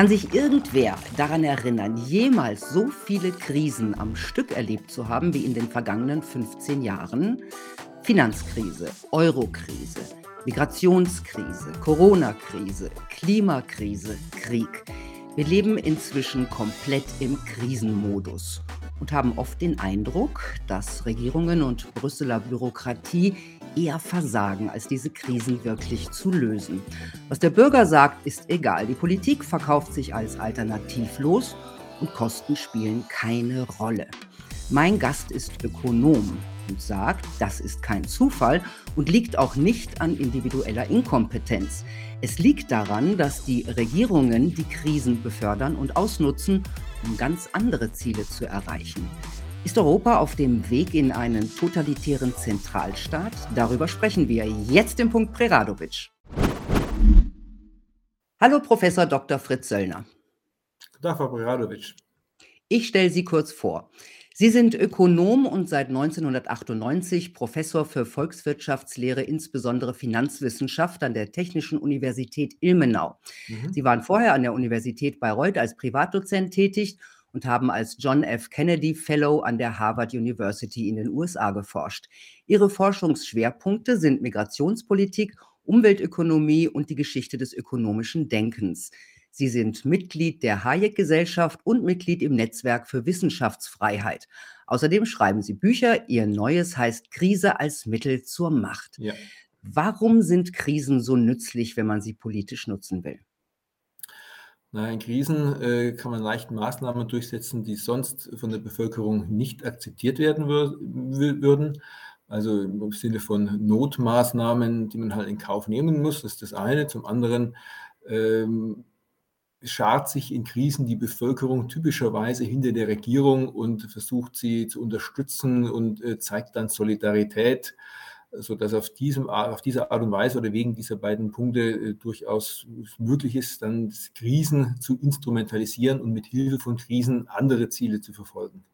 Kann sich irgendwer daran erinnern, jemals so viele Krisen am Stück erlebt zu haben wie in den vergangenen 15 Jahren? Finanzkrise, Eurokrise, Migrationskrise, Corona-Krise, Klimakrise, Krieg. Wir leben inzwischen komplett im Krisenmodus und haben oft den Eindruck, dass Regierungen und Brüsseler Bürokratie eher versagen, als diese Krisen wirklich zu lösen. Was der Bürger sagt, ist egal. Die Politik verkauft sich als alternativlos und Kosten spielen keine Rolle. Mein Gast ist Ökonom und sagt, das ist kein Zufall und liegt auch nicht an individueller Inkompetenz. Es liegt daran, dass die Regierungen die Krisen befördern und ausnutzen, um ganz andere Ziele zu erreichen. Ist Europa auf dem Weg in einen totalitären Zentralstaat? Darüber sprechen wir jetzt im Punkt Preradovic. Hallo Professor Dr. Fritz Söllner. Guten Tag, Frau Preradovic. Ich stelle Sie kurz vor. Sie sind Ökonom und seit 1998 Professor für Volkswirtschaftslehre, insbesondere Finanzwissenschaft an der Technischen Universität Ilmenau. Mhm. Sie waren vorher an der Universität Bayreuth als Privatdozent tätig und haben als John F. Kennedy Fellow an der Harvard University in den USA geforscht. Ihre Forschungsschwerpunkte sind Migrationspolitik, Umweltökonomie und die Geschichte des ökonomischen Denkens. Sie sind Mitglied der Hayek-Gesellschaft und Mitglied im Netzwerk für Wissenschaftsfreiheit. Außerdem schreiben Sie Bücher. Ihr neues heißt Krise als Mittel zur Macht. Ja. Warum sind Krisen so nützlich, wenn man sie politisch nutzen will? Na, in Krisen äh, kann man leicht Maßnahmen durchsetzen, die sonst von der Bevölkerung nicht akzeptiert werden wür würden. Also im Sinne von Notmaßnahmen, die man halt in Kauf nehmen muss, das ist das eine. Zum anderen ähm, schart sich in Krisen die Bevölkerung typischerweise hinter der Regierung und versucht sie zu unterstützen und äh, zeigt dann Solidarität sodass auf, diesem, auf diese Art und Weise oder wegen dieser beiden Punkte äh, durchaus möglich ist, dann Krisen zu instrumentalisieren und mit Hilfe von Krisen andere Ziele zu verfolgen.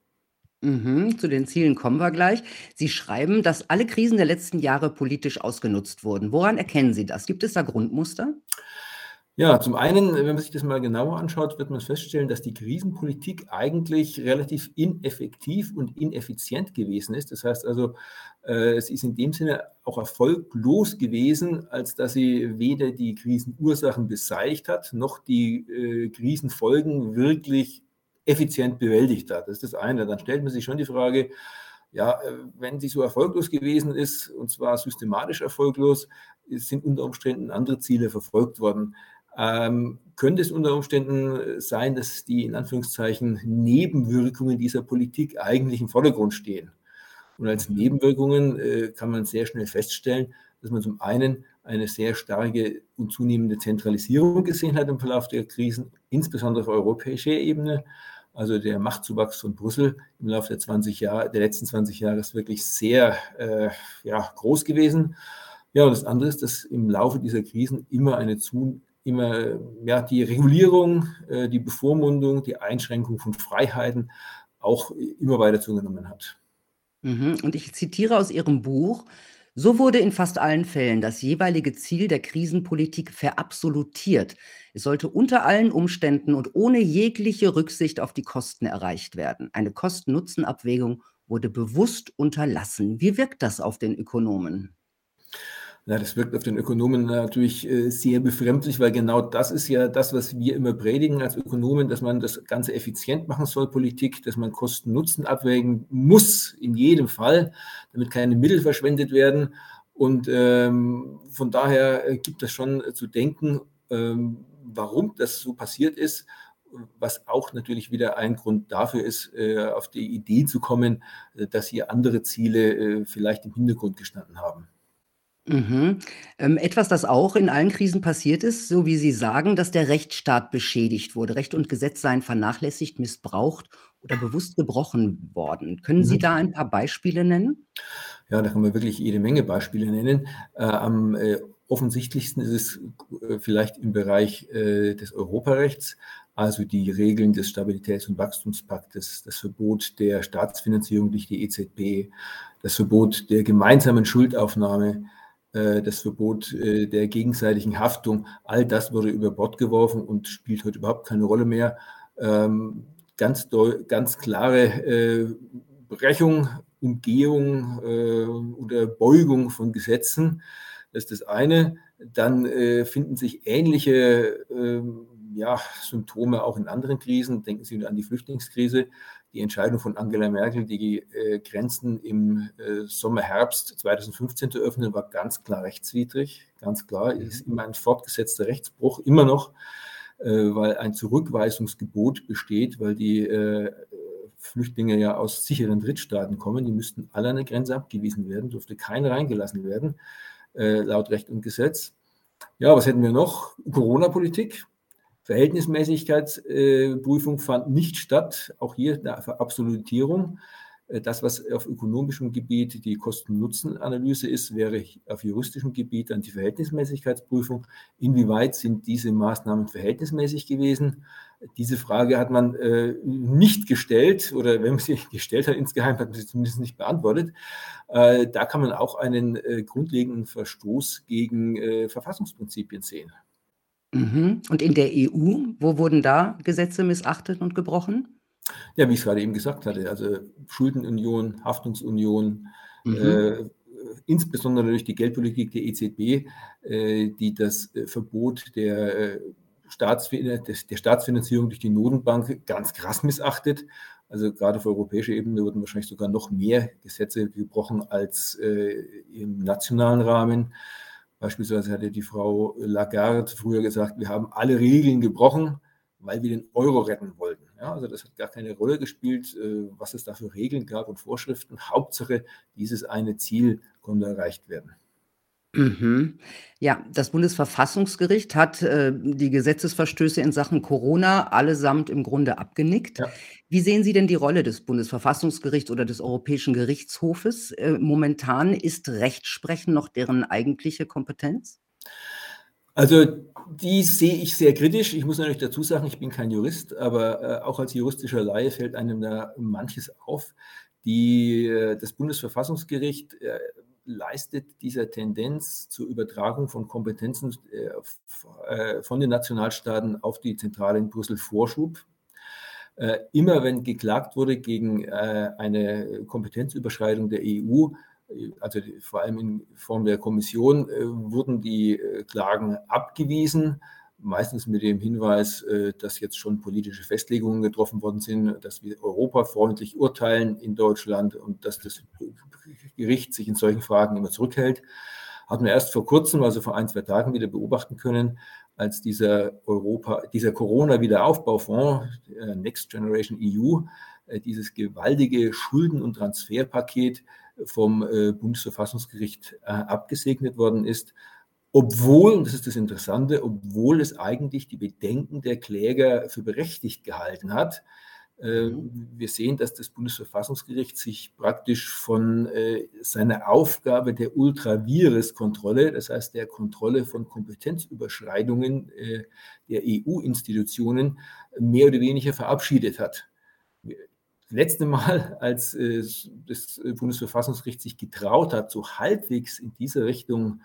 Mhm, zu den Zielen kommen wir gleich. Sie schreiben, dass alle Krisen der letzten Jahre politisch ausgenutzt wurden. Woran erkennen Sie das? Gibt es da Grundmuster? Ja, zum einen, wenn man sich das mal genauer anschaut, wird man feststellen, dass die Krisenpolitik eigentlich relativ ineffektiv und ineffizient gewesen ist. Das heißt also, äh, es ist in dem Sinne auch erfolglos gewesen, als dass sie weder die Krisenursachen beseitigt hat, noch die äh, Krisenfolgen wirklich effizient bewältigt hat. Das ist das eine. Dann stellt man sich schon die Frage, ja, äh, wenn sie so erfolglos gewesen ist, und zwar systematisch erfolglos, sind unter Umständen andere Ziele verfolgt worden ähm, könnte es unter Umständen sein, dass die in Anführungszeichen Nebenwirkungen dieser Politik eigentlich im Vordergrund stehen. Und als Nebenwirkungen äh, kann man sehr schnell feststellen, dass man zum einen eine sehr starke und zunehmende Zentralisierung gesehen hat im Verlauf der Krisen, insbesondere auf europäischer Ebene. Also der Machtzuwachs von Brüssel im Laufe der, 20 Jahre, der letzten 20 Jahre ist wirklich sehr äh, ja, groß gewesen. Ja, und das andere ist, dass im Laufe dieser Krisen immer eine zu, immer ja, die Regulierung, äh, die Bevormundung, die Einschränkung von Freiheiten auch immer weiter zugenommen hat. Mhm. Und ich zitiere aus Ihrem Buch, so wurde in fast allen Fällen das jeweilige Ziel der Krisenpolitik verabsolutiert. Es sollte unter allen Umständen und ohne jegliche Rücksicht auf die Kosten erreicht werden. Eine Kosten-Nutzen-Abwägung wurde bewusst unterlassen. Wie wirkt das auf den Ökonomen? Ja, das wirkt auf den Ökonomen natürlich äh, sehr befremdlich, weil genau das ist ja das, was wir immer predigen als Ökonomen, dass man das Ganze effizient machen soll, Politik, dass man Kosten-Nutzen abwägen muss, in jedem Fall, damit keine Mittel verschwendet werden. Und ähm, von daher äh, gibt es schon zu denken, ähm, warum das so passiert ist was auch natürlich wieder ein Grund dafür ist, äh, auf die Idee zu kommen, dass hier andere Ziele vielleicht im Hintergrund gestanden haben. Mhm. Ähm, etwas, das auch in allen Krisen passiert ist, so wie Sie sagen, dass der Rechtsstaat beschädigt wurde. Recht und Gesetz seien vernachlässigt, missbraucht oder bewusst gebrochen worden. Können Sie mhm. da ein paar Beispiele nennen? Ja, da kann man wirklich jede Menge Beispiele nennen. Äh, am äh, offensichtlichsten ist es äh, vielleicht im Bereich äh, des Europarechts, also die Regeln des Stabilitäts- und Wachstumspaktes, das Verbot der Staatsfinanzierung durch die EZB, das Verbot der gemeinsamen Schuldaufnahme, das Verbot äh, der gegenseitigen Haftung, all das wurde über Bord geworfen und spielt heute überhaupt keine Rolle mehr. Ähm, ganz, ganz klare äh, Brechung, Umgehung oder Beugung von Gesetzen. Das ist das eine. Dann finden sich ähnliche ähm, ja, Symptome auch in anderen Krisen. Denken Sie an die Flüchtlingskrise die Entscheidung von Angela Merkel, die äh, Grenzen im äh, Sommer, Herbst 2015 zu öffnen, war ganz klar rechtswidrig. Ganz klar, mhm. ist immer ein fortgesetzter Rechtsbruch, immer noch, äh, weil ein Zurückweisungsgebot besteht, weil die äh, Flüchtlinge ja aus sicheren Drittstaaten kommen. Die müssten alle an der Grenze abgewiesen werden, durfte keiner reingelassen werden, äh, laut Recht und Gesetz. Ja, was hätten wir noch? Corona-Politik Verhältnismäßigkeitsprüfung fand nicht statt. Auch hier eine Verabsolutierung. Äh, das, was auf ökonomischem Gebiet die Kosten-Nutzen-Analyse ist, wäre auf juristischem Gebiet dann die Verhältnismäßigkeitsprüfung. Inwieweit sind diese Maßnahmen verhältnismäßig gewesen? Diese Frage hat man äh, nicht gestellt oder wenn man sie gestellt hat, insgeheim hat man sie zumindest nicht beantwortet. Äh, da kann man auch einen äh, grundlegenden Verstoß gegen äh, Verfassungsprinzipien sehen. Mhm. Und in der EU, wo wurden da Gesetze missachtet und gebrochen? Ja, wie ich es gerade eben gesagt hatte, also Schuldenunion, Haftungsunion, mhm. äh, insbesondere durch die Geldpolitik der EZB, äh, die das äh, Verbot der, äh, Staatsfin der Staatsfinanzierung durch die Notenbank ganz krass missachtet. Also gerade auf europäischer Ebene wurden wahrscheinlich sogar noch mehr Gesetze gebrochen als äh, im nationalen Rahmen. Beispielsweise hatte die Frau Lagarde früher gesagt, wir haben alle Regeln gebrochen, weil wir den Euro retten wollten. Ja, also das hat gar keine Rolle gespielt, äh, was es da für Regeln gab und Vorschriften. Hauptsache, dieses eine Ziel konnte erreicht werden. Mhm. Ja, das Bundesverfassungsgericht hat äh, die Gesetzesverstöße in Sachen Corona allesamt im Grunde abgenickt. Ja. Wie sehen Sie denn die Rolle des Bundesverfassungsgerichts oder des Europäischen Gerichtshofes? Äh, momentan ist Rechtsprechen noch deren eigentliche Kompetenz? Also die sehe ich sehr kritisch. Ich muss natürlich dazu sagen, ich bin kein Jurist, aber äh, auch als juristischer Laie fällt einem da manches auf. Die, äh, das Bundesverfassungsgericht äh, leistet dieser Tendenz zur Übertragung von Kompetenzen äh, äh, von den Nationalstaaten auf die Zentrale in Brüssel Vorschub. Äh, immer wenn geklagt wurde gegen eine Kompetenzüberschreitung der EU, also vor allem in Form der Kommission, wurden die Klagen abgewiesen meistens mit dem Hinweis, dass jetzt schon politische Festlegungen getroffen worden sind, dass wir europafreundlich urteilen in Deutschland und dass das Gericht sich in solchen Fragen immer zurückhält. Hatten wir erst vor kurzem, also vor ein, zwei Tagen wieder beobachten können, als dieser Europa, dieser Corona-Wiederaufbaufonds, äh, Next Generation EU, äh, dieses gewaltige Schulden- und Transferpaket vom äh, Bundesverfassungsgericht abgesegnet worden ist, obwohl, und das ist das Interessante, obwohl es eigentlich die Bedenken der Kläger für berechtigt gehalten hat, äh, mhm. Wir sehen, dass das Bundesverfassungsgericht sich praktisch von äh, seiner Aufgabe der Ultravirus-Kontrolle, das heißt der Kontrolle von Kompetenzüberschreitungen äh, der EU-Institutionen, mehr oder weniger verabschiedet hat. Das letzte Mal, als das Bundesverfassungsgericht sich getraut hat, so halbwegs in diese Richtung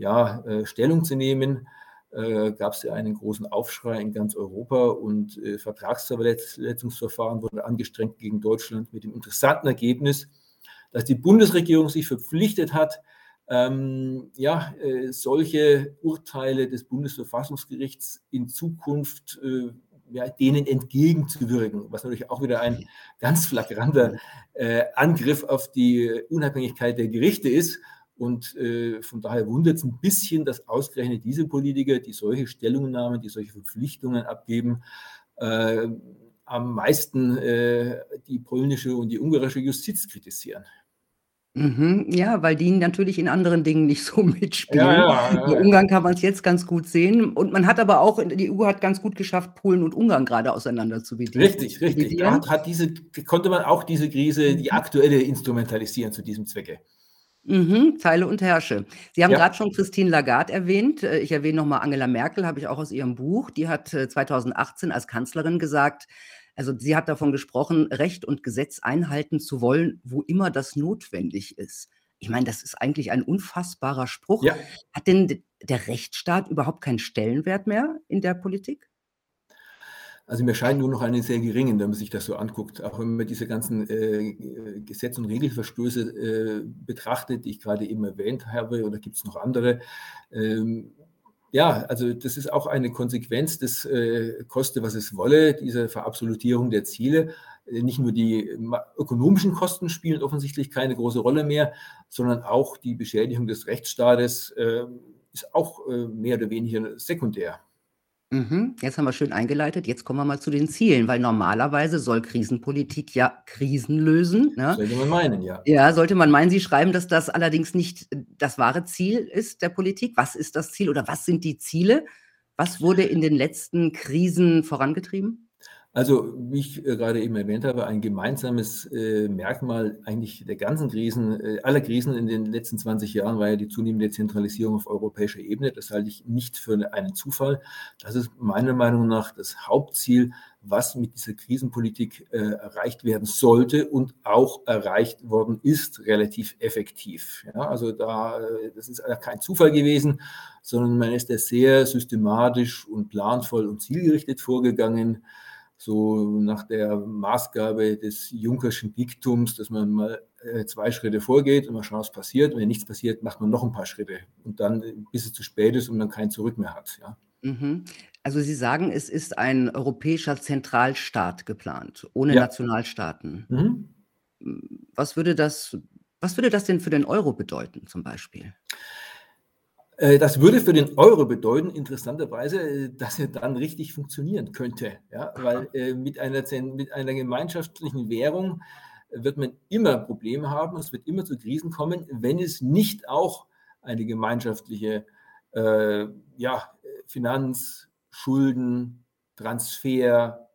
ja, Stellung zu nehmen, äh, gab es ja einen großen Aufschrei in ganz Europa und äh, Vertragsverletzungsverfahren wurden angestrengt gegen Deutschland mit dem interessanten Ergebnis, dass die Bundesregierung sich verpflichtet hat, ähm, ja, äh, solche Urteile des Bundesverfassungsgerichts in Zukunft äh, ja, denen entgegenzuwirken, was natürlich auch wieder ein ganz flagranter äh, Angriff auf die Unabhängigkeit der Gerichte ist und äh, von daher wundert es ein bisschen, dass ausgerechnet diese Politiker, die solche Stellungnahmen, die solche Verpflichtungen abgeben, äh, am meisten äh, die polnische und die ungarische Justiz kritisieren. Mhm, ja, weil die natürlich in anderen Dingen nicht so mitspielen. Ja, ja, ja, Bei Ungarn kann man es jetzt ganz gut sehen. Und man hat aber auch, die EU hat ganz gut geschafft, Polen und Ungarn gerade auseinander zu bedienen. Richtig, richtig. Da hat, hat diese, konnte man auch diese Krise, die aktuelle, instrumentalisieren zu diesem Zwecke. Mhm, Teile und Herrsche. Sie haben Ja. gerade schon Christine Lagarde erwähnt. Äh, ich erwähne nochmal Angela Merkel, habe ich auch aus ihrem Buch. Die hat 2018 äh, als Kanzlerin gesagt, also sie hat davon gesprochen, Recht und Gesetz einhalten zu wollen, wo immer das notwendig ist. Ich meine, das ist eigentlich ein unfassbarer Spruch. Ja. Hat denn der Rechtsstaat überhaupt keinen Stellenwert mehr in der Politik? Also mir scheint nur noch einen sehr geringen, wenn man sich das so anguckt. Auch wenn man diese ganzen äh, Gesetz- und Regelverstöße äh, betrachtet, die ich gerade eben erwähnt habe, oder gibt es noch andere. Ähm, ja, also das ist auch eine Konsequenz des äh, koste, was es wolle, dieser Verabsolutierung der Ziele. Äh, nicht nur die ökonomischen Kosten spielen offensichtlich keine große Rolle mehr, sondern auch die Beschädigung des Rechtsstaates äh, ist auch äh, mehr oder weniger sekundär. Mhm, jetzt haben wir schön eingeleitet. Jetzt kommen wir mal zu den Zielen, weil normalerweise soll Krisenpolitik ja Krisen lösen, ne? Sollte man meinen, ja. Ja, sollte man meinen. Sie schreiben, dass das allerdings nicht das wahre Ziel ist der Politik. Was ist das Ziel oder was sind die Ziele? Was wurde in den letzten Krisen vorangetrieben? Also, wie ich äh, gerade eben erwähnt habe, ein gemeinsames äh, Merkmal eigentlich der ganzen Krisen, äh, aller Krisen in den letzten 20 Jahren war ja die zunehmende Zentralisierung auf europäischer Ebene. Das halte ich nicht für einen Zufall. Das ist meiner Meinung nach das Hauptziel, was mit dieser Krisenpolitik äh, erreicht werden sollte und auch erreicht worden ist, relativ effektiv. Ja, also da, äh, das ist kein Zufall gewesen, sondern man ist da sehr systematisch und planvoll und zielgerichtet vorgegangen so nach der Maßgabe des Junkerschen Diktums, dass man mal äh, zwei Schritte vorgeht und mal schaut, was passiert. Und wenn nichts passiert, macht man noch ein paar Schritte und dann, bis es zu spät ist und man kein Zurück mehr hat. Ja. Mhm. Also Sie sagen, es ist ein europäischer Zentralstaat geplant, ohne Ja. Nationalstaaten. Mhm. Was würde das, was würde das denn für den Euro bedeuten, zum Beispiel? Äh, das würde für den Euro bedeuten, interessanterweise, äh, dass er dann richtig funktionieren könnte. Ja? Weil äh, mit, einer, mit einer gemeinschaftlichen Währung wird man immer Probleme haben, es wird immer zu Krisen kommen, wenn es nicht auch eine gemeinschaftliche äh, ja, Finanz-, Schulden-, Transfer-,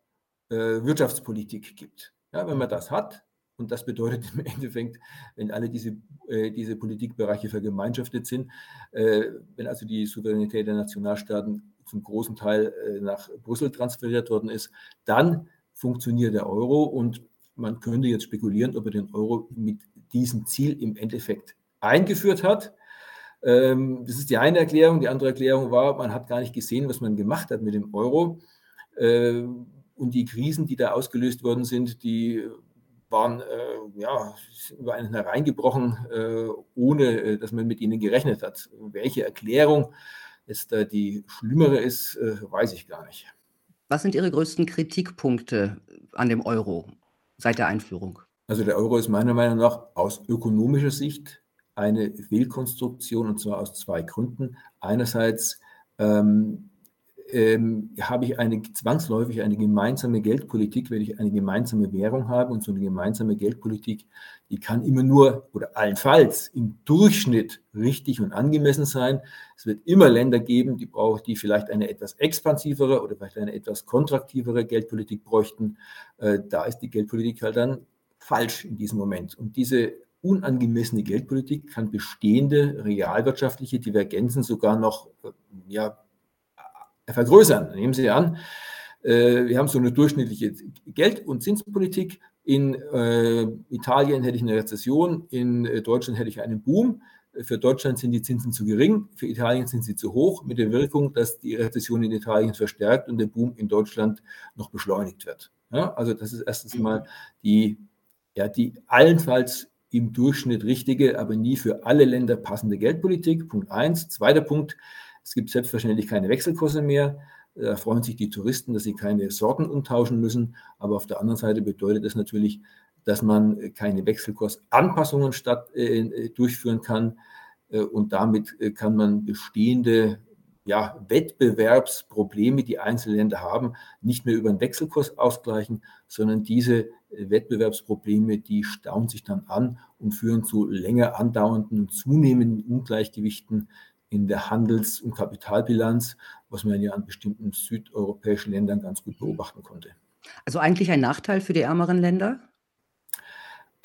äh, Wirtschaftspolitik gibt. Ja, wenn man das hat, und das bedeutet im Endeffekt, wenn alle diese, äh, diese Politikbereiche vergemeinschaftet sind, äh, wenn also die Souveränität der Nationalstaaten zum großen Teil äh, nach Brüssel transferiert worden ist, dann funktioniert der Euro und man könnte jetzt spekulieren, ob er den Euro mit diesem Ziel im Endeffekt eingeführt hat. Ähm, das ist die eine Erklärung. Die andere Erklärung war, man hat gar nicht gesehen, was man gemacht hat mit dem Euro. Äh, und die Krisen, die da ausgelöst worden sind, die waren äh, ja, über einen hereingebrochen, äh, ohne äh, dass man mit ihnen gerechnet hat. Welche Erklärung jetzt da die schlimmere ist, äh, weiß ich gar nicht. Was sind Ihre größten Kritikpunkte an dem Euro seit der Einführung? Also der Euro ist meiner Meinung nach aus ökonomischer Sicht eine Fehlkonstruktion und zwar aus zwei Gründen. Einerseits ähm, ähm, habe ich eine zwangsläufig eine gemeinsame Geldpolitik, wenn ich eine gemeinsame Währung habe und so eine gemeinsame Geldpolitik, die kann immer nur oder allenfalls im Durchschnitt richtig und angemessen sein. Es wird immer Länder geben, die brauchen, die vielleicht eine etwas expansivere oder vielleicht eine etwas kontraktivere Geldpolitik bräuchten. Äh, da ist die Geldpolitik halt dann falsch in diesem Moment. Und diese unangemessene Geldpolitik kann bestehende realwirtschaftliche Divergenzen sogar noch äh, ja, vergrößern. Nehmen Sie an, äh, wir haben so eine durchschnittliche Geld- und Zinspolitik. In äh, Italien hätte ich eine Rezession, in äh, Deutschland hätte ich einen Boom. Für Deutschland sind die Zinsen zu gering, für Italien sind sie zu hoch, mit der Wirkung, dass die Rezession in Italien verstärkt und der Boom in Deutschland noch beschleunigt wird. Ja, also das ist erstens mal die, ja, die allenfalls im Durchschnitt richtige, aber nie für alle Länder passende Geldpolitik. Punkt eins. Zweiter Punkt, es gibt selbstverständlich keine Wechselkurse mehr. Da freuen sich die Touristen, dass sie keine Sorten umtauschen müssen. Aber auf der anderen Seite bedeutet das natürlich, dass man keine Wechselkursanpassungen statt, äh, durchführen kann. Äh, und damit äh, kann man bestehende ja, Wettbewerbsprobleme, die einzelne Länder haben, nicht mehr über den Wechselkurs ausgleichen, sondern diese Wettbewerbsprobleme, die stauen sich dann an und führen zu länger andauernden und zunehmenden Ungleichgewichten in der Handels- und Kapitalbilanz, was man ja an bestimmten südeuropäischen Ländern ganz gut beobachten konnte. Also eigentlich ein Nachteil für die ärmeren Länder?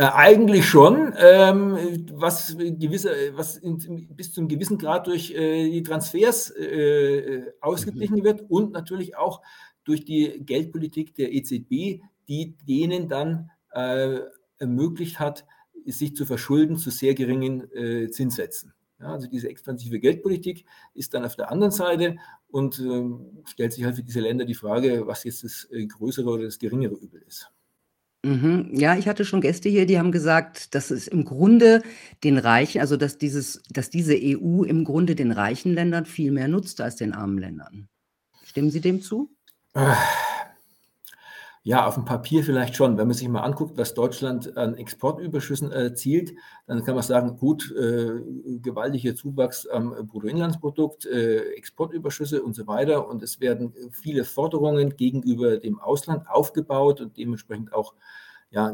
Äh, eigentlich schon, ähm, was, gewisse, was in, bis zu einem gewissen Grad durch äh, die Transfers äh, ausgeglichen mhm. wird und natürlich auch durch die Geldpolitik der EZB, die denen dann äh, ermöglicht hat, sich zu verschulden zu sehr geringen äh, Zinssätzen. Ja, also diese expansive Geldpolitik ist dann auf der anderen Seite und äh, stellt sich halt für diese Länder die Frage, was jetzt das äh, größere oder das geringere Übel ist. Mhm. Ja, ich hatte schon Gäste hier, die haben gesagt, dass es im Grunde den reichen also, dass dieses dass diese EU im Grunde den reichen Ländern viel mehr nutzt als den armen Ländern. Stimmen Sie dem zu? Äh, ja, auf dem Papier vielleicht schon. Wenn man sich mal anguckt, was Deutschland an Exportüberschüssen erzielt, dann kann man sagen, gut, äh, gewaltiger Zuwachs am Bruttoinlandsprodukt, äh, Exportüberschüsse und so weiter. Und es werden viele Forderungen gegenüber dem Ausland aufgebaut und dementsprechend auch ja,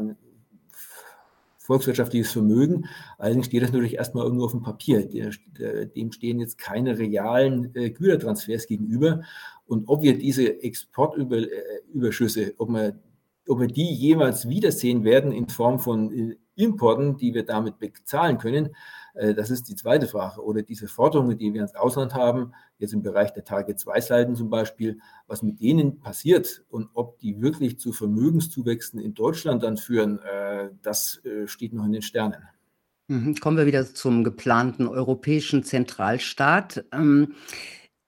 volkswirtschaftliches Vermögen. Allerdings steht das natürlich erstmal irgendwo auf dem Papier. Der, der, dem stehen jetzt keine realen äh, Gütertransfers gegenüber. Und ob wir diese Exportüberschüsse, ob wir, ob wir die jemals wiedersehen werden in Form von äh, Importen, die wir damit bezahlen können, äh, das ist die zweite Frage. Oder diese Forderungen, die wir ins Ausland haben, jetzt im Bereich der Target-2-Seiten zum Beispiel, was mit denen passiert und ob die wirklich zu Vermögenszuwächsen in Deutschland dann führen, äh, das steht noch in den Sternen. Mhm. Kommen wir wieder zum geplanten europäischen Zentralstaat.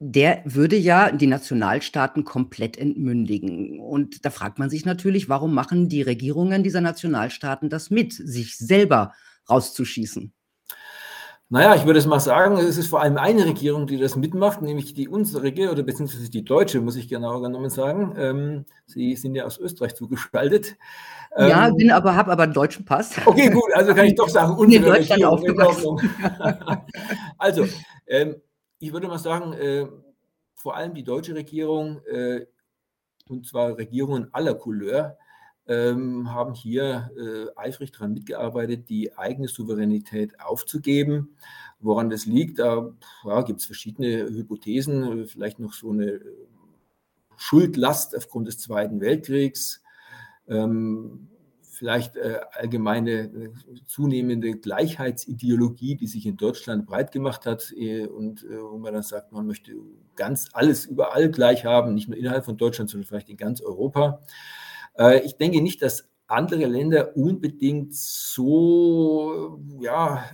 Der würde ja die Nationalstaaten komplett entmündigen. Und da fragt man sich natürlich, warum machen die Regierungen dieser Nationalstaaten das mit, sich selber rauszuschießen? Naja, ich würde es mal sagen, es ist vor allem eine Regierung, die das mitmacht, nämlich die unsere oder beziehungsweise die deutsche, muss ich genauer genommen sagen. Ähm, Sie sind ja aus Österreich zugeschaltet. Ja, ähm, bin aber, habe aber einen deutschen Pass. Okay, gut, also kann ich doch sagen, unsere in Deutschland Regierung. Aufgewachsen. also, ähm, ich würde mal sagen, äh, vor allem die deutsche Regierung, äh, und zwar Regierungen aller Couleur, ähm, haben hier äh, eifrig daran mitgearbeitet, die eigene Souveränität aufzugeben. Woran das liegt, da ja, gibt es verschiedene Hypothesen, vielleicht noch so eine Schuldlast aufgrund des Zweiten Weltkriegs. Ähm, vielleicht äh, allgemeine äh, zunehmende Gleichheitsideologie, die sich in Deutschland breit gemacht hat äh, und äh, wo man dann sagt, man möchte ganz alles überall gleich haben, nicht nur innerhalb von Deutschland, sondern vielleicht in ganz Europa. Äh, ich denke nicht, dass andere Länder unbedingt so, ja,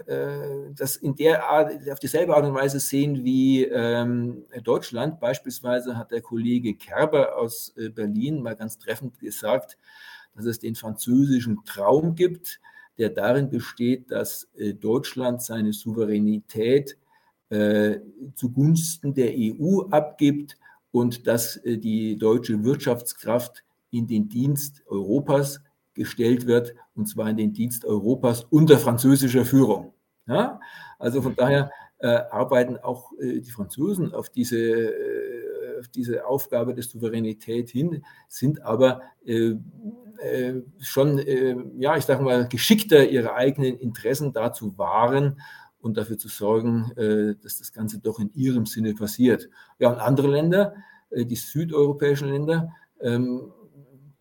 das in der Art, auf dieselbe Art und Weise sehen wie ähm, Deutschland. Beispielsweise hat der Kollege Kerber aus Berlin mal ganz treffend gesagt, dass es den französischen Traum gibt, der darin besteht, dass äh, Deutschland seine Souveränität äh, zugunsten der EU abgibt und dass äh, die deutsche Wirtschaftskraft in den Dienst Europas gestellt wird, und zwar in den Dienst Europas unter französischer Führung. Ja? Also von daher äh, arbeiten auch äh, die Franzosen auf diese, äh, diese Aufgabe der Souveränität hin, sind aber äh, schon, äh, ja, ich sage mal, geschickter ihre eigenen Interessen dazu wahren und dafür zu sorgen, äh, dass das Ganze doch in ihrem Sinne passiert. Ja, und andere Länder, äh, die südeuropäischen Länder, ähm,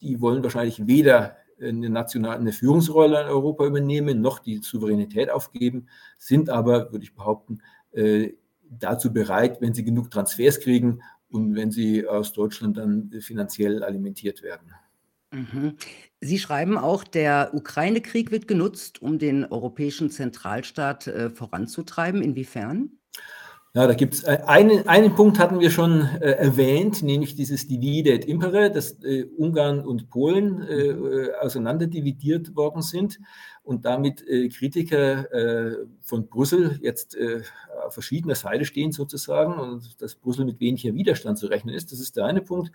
die wollen wahrscheinlich weder eine nationale eine Führungsrolle in Europa übernehmen, noch die Souveränität aufgeben, sind aber, würde ich behaupten, äh, dazu bereit, wenn sie genug Transfers kriegen und wenn sie aus Deutschland dann finanziell alimentiert werden. Mhm. Sie schreiben auch, der Ukraine-Krieg wird genutzt, um den europäischen Zentralstaat äh, voranzutreiben. Inwiefern? Ja, da gibt es äh, einen, einen Punkt hatten wir schon äh, erwähnt, nämlich dieses Divide et Impere, dass äh, Ungarn und Polen äh, mhm. äh auseinanderdividiert worden sind und damit äh, Kritiker von Brüssel jetzt auf verschiedener Seite stehen sozusagen und dass Brüssel mit weniger Widerstand zu rechnen ist. Das ist der eine Punkt.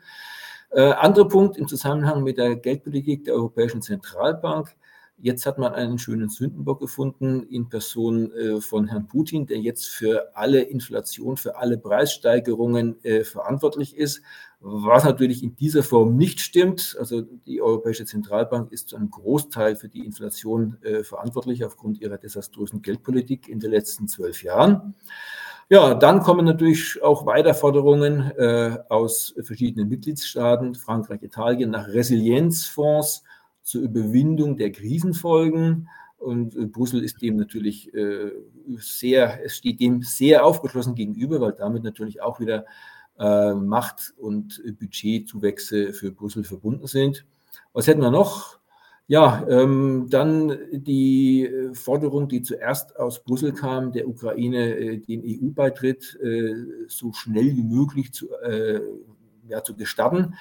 Anderer Punkt im Zusammenhang mit der Geldpolitik der Europäischen Zentralbank. Jetzt hat man einen schönen Sündenbock gefunden in Person äh, von Herrn Putin, der jetzt für alle Inflation, für alle Preissteigerungen äh, verantwortlich ist, was natürlich in dieser Form nicht stimmt. Also die Europäische Zentralbank ist zu einem Großteil für die Inflation äh, verantwortlich aufgrund ihrer desaströsen Geldpolitik in den letzten zwölf Jahren. Ja, dann kommen natürlich auch weiter Forderungen äh, aus verschiedenen Mitgliedstaaten, Frankreich, Italien, nach Resilienzfonds zur Überwindung der Krisenfolgen. Und äh, Brüssel ist dem natürlich äh, sehr, es steht dem sehr aufgeschlossen gegenüber, weil damit natürlich auch wieder äh, Macht- und Budgetzuwächse für Brüssel verbunden sind. Was hätten wir noch? Ja, ähm, dann die Forderung, die zuerst aus Brüssel kam, der Ukraine äh, den EU-Beitritt äh, so schnell wie möglich zu, äh, ja, zu gestatten.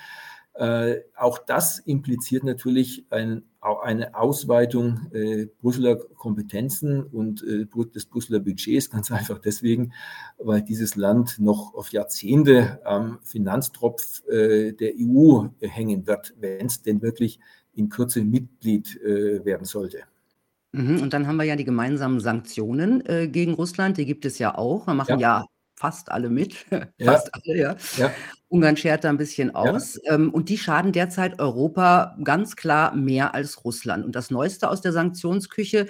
Äh, auch das impliziert natürlich ein, eine Ausweitung äh, Brüsseler Kompetenzen und äh, des Brüsseler Budgets, ganz einfach deswegen, weil dieses Land noch auf Jahrzehnte am Finanztropf äh, der EU hängen wird, wenn es denn wirklich in Kürze Mitglied äh, werden sollte. Mhm, und dann haben wir ja die gemeinsamen Sanktionen äh, gegen Russland, die gibt es ja auch. Wir machen ja, ja fast alle mit. Ja. fast alle, ja. Ja. Ungarn schert da ein bisschen aus. Ähm, und die schaden derzeit Europa ganz klar mehr als Russland. Und das Neueste aus der Sanktionsküche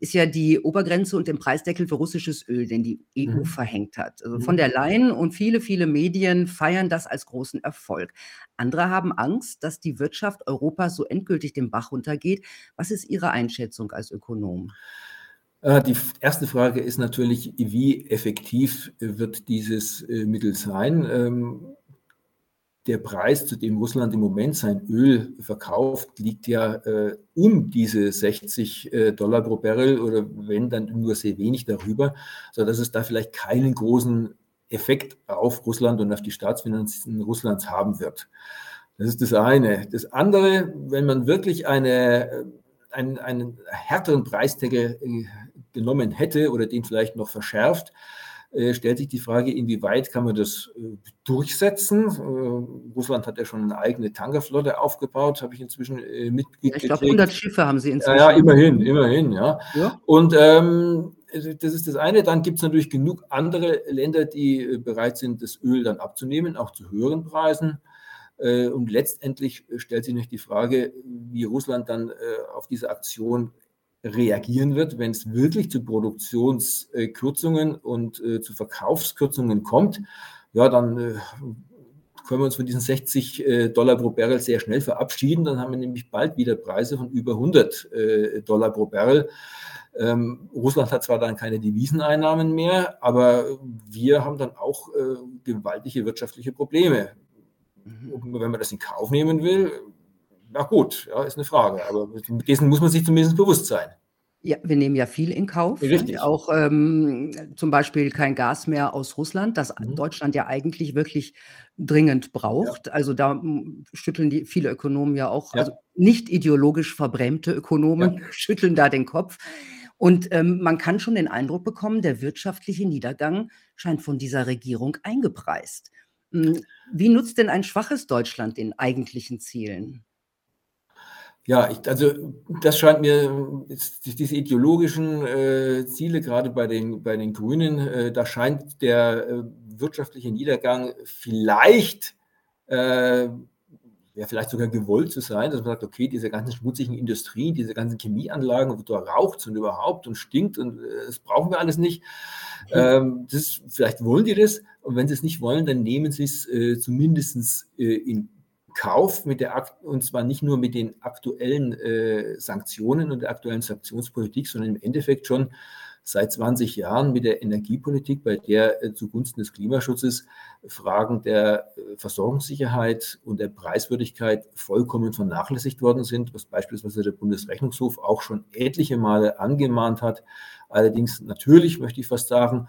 ist ja die Obergrenze und den Preisdeckel für russisches Öl, den die EU Mhm. verhängt hat. Also Mhm. von der Leyen und viele, viele Medien feiern das als großen Erfolg. Andere haben Angst, dass die Wirtschaft Europas so endgültig den Bach runtergeht. Was ist Ihre Einschätzung als Ökonom? Äh, Die erste Frage ist natürlich, wie effektiv äh, wird dieses äh, Mittel sein? Ähm, Der Preis, zu dem Russland im Moment sein Öl verkauft, liegt ja um diese 60 äh, Dollar pro Barrel oder wenn dann nur sehr wenig darüber, sodass es da vielleicht keinen großen Effekt auf Russland und auf die Staatsfinanzen Russlands haben wird. Das ist das eine. Das andere, wenn man wirklich eine, einen, einen härteren Preisdeckel äh, genommen hätte oder den vielleicht noch verschärft, äh, stellt sich die Frage, inwieweit kann man das äh, durchsetzen? Russland hat ja schon eine eigene Tankerflotte aufgebaut, habe ich inzwischen Ja, mitgekriegt. ich glaube, 100 Schiffe haben sie Ja, inzwischen. ja, immerhin, immerhin, ja. Ja. Und ähm, das ist das eine. Dann gibt es natürlich genug andere Länder, die bereit sind, das Öl dann abzunehmen, auch zu höheren Preisen. Äh, Und letztendlich stellt sich nicht die Frage, wie Russland dann äh, auf diese Aktion reagieren wird, wenn es wirklich zu Produktionskürzungen und äh, zu Verkaufskürzungen kommt. Ja, dann äh, können wir uns von diesen 60 äh, Dollar pro Barrel sehr schnell verabschieden. Dann haben wir nämlich bald wieder Preise von über 100 äh, Dollar pro Barrel. Ähm, Russland hat zwar dann keine Deviseneinnahmen mehr, aber wir haben dann auch äh, gewaltige wirtschaftliche Probleme. Mhm. Wenn man das in Kauf nehmen will, na gut, ja, ist eine Frage. Aber dessen muss man sich zumindest bewusst sein. Ja, wir nehmen ja viel in Kauf. Richtig. Auch ähm, zum Beispiel kein Gas mehr aus Russland, das Mhm. Deutschland ja eigentlich wirklich dringend braucht. Also da mm, schütteln die viele Ökonomen ja auch, Ja. also nicht ideologisch verbrämte Ökonomen schütteln da den Kopf. Und ähm, man kann schon den Eindruck bekommen, der wirtschaftliche Niedergang scheint von dieser Regierung eingepreist. Mm, Wie nutzt denn ein schwaches Deutschland den eigentlichen Zielen? Ja, ich, also das scheint mir, diese ideologischen äh, Ziele, gerade bei den, bei den Grünen, äh, da scheint der äh, wirtschaftliche Niedergang vielleicht, äh, ja, vielleicht sogar gewollt zu sein, dass man sagt, okay, diese ganzen schmutzigen Industrien, diese ganzen Chemieanlagen, wo da raucht und überhaupt und stinkt und äh, das brauchen wir alles nicht. Ähm, das, vielleicht wollen die das und wenn sie es nicht wollen, dann nehmen sie es äh, zumindest äh, in Kauf mit der und zwar nicht nur mit den aktuellen äh, Sanktionen und der aktuellen Sanktionspolitik, sondern im Endeffekt schon seit 20 Jahren mit der Energiepolitik, bei der äh, zugunsten des Klimaschutzes Fragen der äh, Versorgungssicherheit und der Preiswürdigkeit vollkommen vernachlässigt worden sind, was beispielsweise der Bundesrechnungshof auch schon etliche Male angemahnt hat. Allerdings natürlich, möchte ich fast sagen,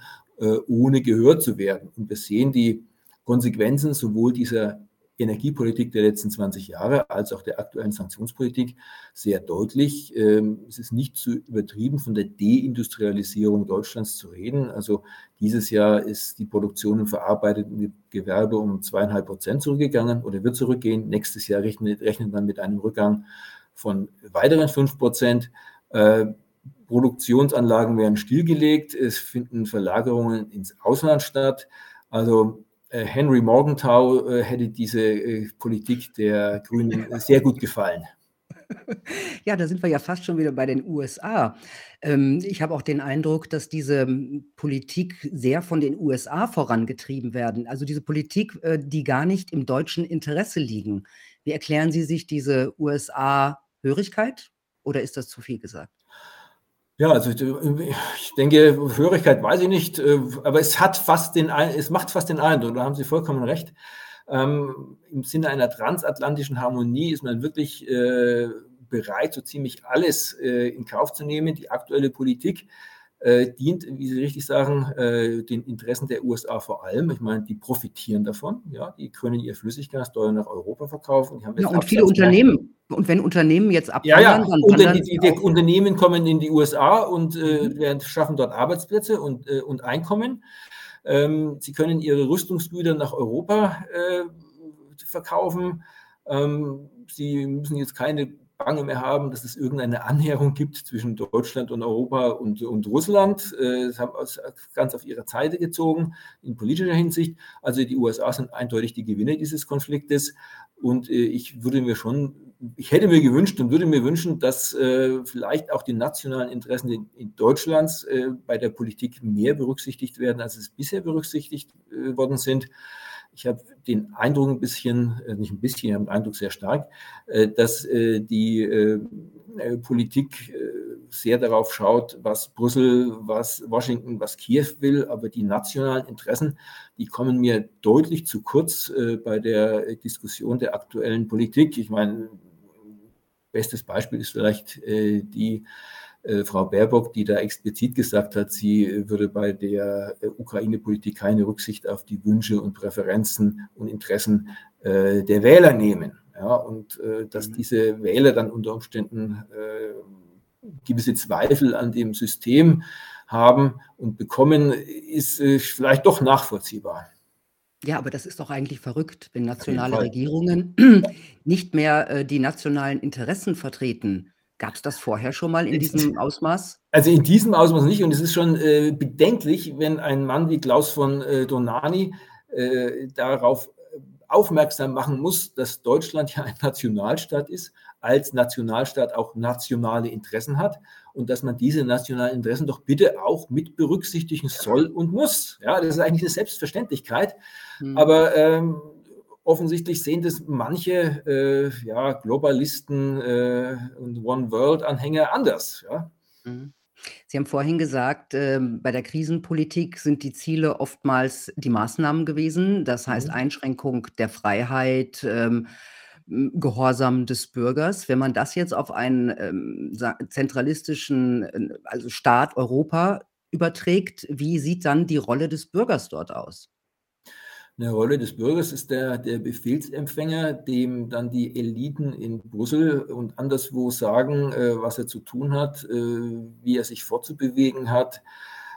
ohne gehört zu werden. Und wir sehen die Konsequenzen sowohl dieser Energiepolitik der letzten 20 Jahre als auch der aktuellen Sanktionspolitik sehr deutlich. Ähm, Es ist nicht zu übertrieben, von der Deindustrialisierung Deutschlands zu reden. Also dieses Jahr ist die Produktion im verarbeiteten Gewerbe um zweieinhalb Prozent zurückgegangen oder wird zurückgehen. Nächstes Jahr rechnet, rechnet man mit einem Rückgang von weiteren fünf Prozent. Produktionsanlagen werden stillgelegt. Es finden Verlagerungen ins Ausland statt. Also äh, Henry Morgenthau äh, hätte diese äh, Politik der Grünen sehr gut gefallen. Ja, da sind wir ja fast schon wieder bei den USA. Ähm, ich habe auch den Eindruck, dass diese m, Politik sehr von den USA vorangetrieben werden. Also diese Politik, die gar nicht im deutschen Interesse liegen. Wie erklären Sie sich diese USA-Hörigkeit? Oder ist das zu viel gesagt? Ja, also ich denke, Hörigkeit weiß ich nicht, äh, aber es hat fast den, es macht fast den Eindruck, da haben Sie vollkommen recht. Ähm, Im Sinne einer transatlantischen Harmonie ist man wirklich äh, bereit, so ziemlich alles äh, in Kauf zu nehmen. Die aktuelle Politik äh, dient, wie Sie richtig sagen, äh, den Interessen der USA vor allem. Ich meine, die profitieren davon. Ja, die können ihr Flüssiggas teuer nach Europa verkaufen. ja, und viele Unternehmen. Und wenn Unternehmen jetzt abwandern, ja, ja. dann und die, die, die Unternehmen kommen in die USA und äh, mhm. schaffen dort Arbeitsplätze und, äh, und Einkommen. Ähm, sie können ihre Rüstungsgüter nach Europa äh, verkaufen. Ähm, sie müssen jetzt keine Bange mehr haben, dass es irgendeine Annäherung gibt zwischen Deutschland und Europa und, und Russland. Äh, das haben ganz auf ihre Seite gezogen in politischer Hinsicht. Also die USA sind eindeutig die Gewinner dieses Konfliktes. Und äh, ich würde mir schon, ich hätte mir gewünscht und würde mir wünschen, dass äh, vielleicht auch die nationalen Interessen in, Deutschlands bei der Politik mehr berücksichtigt werden, als es bisher berücksichtigt worden sind. Ich habe den Eindruck ein bisschen, äh, nicht ein bisschen, ich habe den Eindruck sehr stark, äh, dass äh, die Politik sehr darauf schaut, was Brüssel, was Washington, was Kiew will, aber die nationalen Interessen, die kommen mir deutlich zu kurz bei der Diskussion der aktuellen Politik. Ich meine, bestes Beispiel ist vielleicht die äh, Frau Baerbock, die da explizit gesagt hat, sie äh, würde bei der äh, Ukraine-Politik keine Rücksicht auf die Wünsche und Präferenzen und Interessen äh, der Wähler nehmen. Ja, und äh, dass mhm. diese Wähler dann unter Umständen äh, gewisse Zweifel an dem System haben und bekommen, ist vielleicht doch nachvollziehbar. Ja, aber das ist doch eigentlich verrückt, wenn nationale Regierungen nicht mehr die nationalen Interessen vertreten Gab es das vorher schon mal in diesem Ausmaß? Also in diesem Ausmaß nicht. Und es ist schon äh, bedenklich, wenn ein Mann wie Klaus von äh, Donani äh, darauf aufmerksam machen muss, dass Deutschland ja ein Nationalstaat ist, als Nationalstaat auch nationale Interessen hat und dass man diese nationalen Interessen doch bitte auch mit berücksichtigen soll und muss. Ja, das ist eigentlich eine Selbstverständlichkeit. Hm. Aber ähm, offensichtlich sehen das manche äh, ja, Globalisten äh, und One World-Anhänger anders. Ja. Mhm. Sie haben vorhin gesagt, äh, bei der Krisenpolitik sind die Ziele oftmals die Maßnahmen gewesen, das heißt mhm. Einschränkung der Freiheit, ähm, Gehorsam des Bürgers. Wenn man das jetzt auf einen ähm, zentralistischen, äh, also Staat Europa überträgt, wie sieht dann die Rolle des Bürgers dort aus? Eine Rolle des Bürgers ist der, der Befehlsempfänger, dem dann die Eliten in Brüssel und anderswo sagen, äh, was er zu tun hat, äh, wie er sich fortzubewegen hat,